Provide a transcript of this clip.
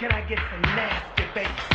Can I get some nasty bass?